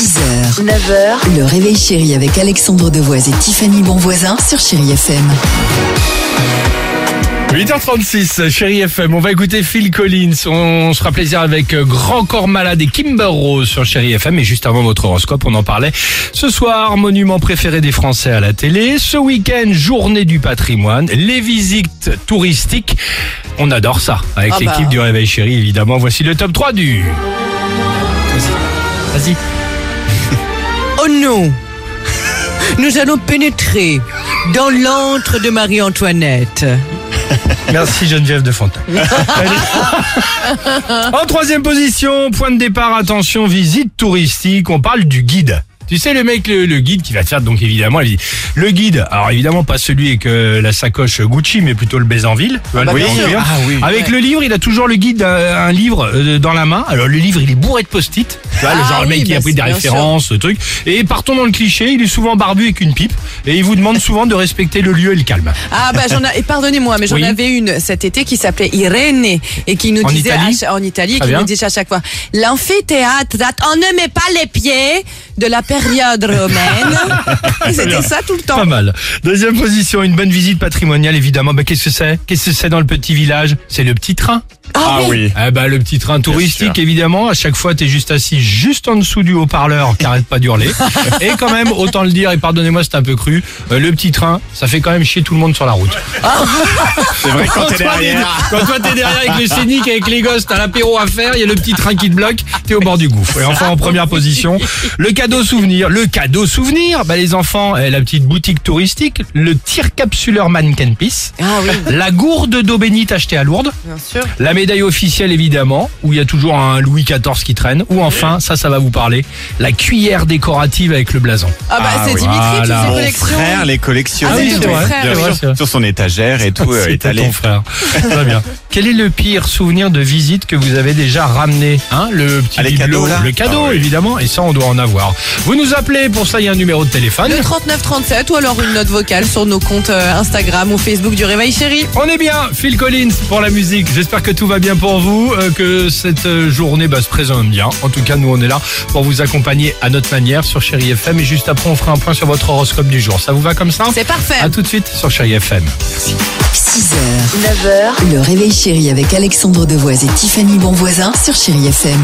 6h, 9h, le réveil chéri avec Alexandre Devoise et Tiffany Bonvoisin sur Chéri FM. 8h36, chérie FM, on va écouter Phil Collins, on se fera plaisir avec euh, Grand Corps Malade et Kimber Rose sur chérie FM et juste avant votre horoscope, on en parlait. Ce soir, monument préféré des Français à la télé, ce week-end, journée du patrimoine, les visites touristiques, on adore ça. Avec Ah bah. l'équipe du Réveil Chéri évidemment. Voici le top 3 du... Vas-y, vas-y. Oh non Nous allons pénétrer dans l'antre de Marie-Antoinette. Merci Geneviève de Fontaine. en troisième position, point de départ, attention, visite touristique, on parle du guide. Tu sais le mec, le, le guide qui va te faire donc évidemment, il dit, le guide, alors évidemment pas celui avec euh, la sacoche Gucci, mais plutôt le Bézanville. Tu vois, le bah, sûr. Ah oui. Avec le livre, il a toujours le guide, euh, un livre euh, dans la main. Alors le livre, il est bourré de post-it. Tu vois, le Ah genre le mec oui, qui a bah, pris des références, le truc. Et partons dans le cliché, il est souvent barbu avec une pipe et il vous demande souvent de respecter le lieu et le calme. Ah bah j'en ai, pardonnez-moi, mais j'en Oui. avais une cet été qui s'appelait Irène et qui nous En disait Italie à cha- en Italie, qui bien. nous disait à chaque fois l'amphithéâtre, on ne met pas les pieds de la période romaine. Et C'était ça tout le temps. Pas mal. Deuxième position, une bonne visite patrimoniale, évidemment. Bah, qu'est-ce que c'est? Qu'est-ce que c'est dans le petit village? C'est le petit train. Ah oui. Ah bah, le petit train touristique, évidemment. À chaque fois, t'es juste assis juste en dessous du haut-parleur qui arrête pas d'hurler. et quand même, autant le dire, et pardonnez-moi, c'est un peu cru, euh, le petit train, ça fait quand même chier tout le monde sur la route. C'est vrai quand toi, t'es- derrière. quand toi t'es derrière avec le scénic, avec les gosses, t'as l'apéro à faire, il y a le petit train qui te bloque, t'es au bord du gouffre. Et enfin en première position, le cadeau souvenir. Le cadeau souvenir, bah les enfants, eh, la petite boutique touristique, le tir capsuleur mannequin piece, Ah oui, la gourde d'eau bénite achetée à Lourdes, bien sûr. la médaille officielle évidemment, où il y a toujours un Louis XIV qui traîne, ou enfin, ça ça va vous parler, la cuillère décorative avec le blason. Ah bah Ah c'est oui. Dimitri qui Voilà. collection. Frère les collectionne. Ah, oui. Sur son étagère et tout euh, étalé. ton frère. Très bien. Quel est le pire souvenir de visite que vous avez déjà ramené hein, Le petit Ah, les bibelot, cadeaux, là Le cadeau, Ah, oui. évidemment, et ça, on doit en avoir. Vous nous appelez, pour ça, il y a un numéro de téléphone. Le 3937 ou alors une note vocale sur nos comptes euh, Instagram ou Facebook du Réveil Chéri. On est bien, Phil Collins pour la musique. J'espère que tout va bien pour vous, euh, que cette euh, journée bah, se présente bien. En tout cas, nous, on est là pour vous accompagner à notre manière sur Chéri FM. Et juste après, on fera un point sur votre horoscope du jour. Ça vous va comme ça? C'est parfait. À tout de suite sur Chéri FM. 6h, 9h, le réveil chéri avec Alexandre Devoise et Tiffany Bonvoisin sur Chéri FM.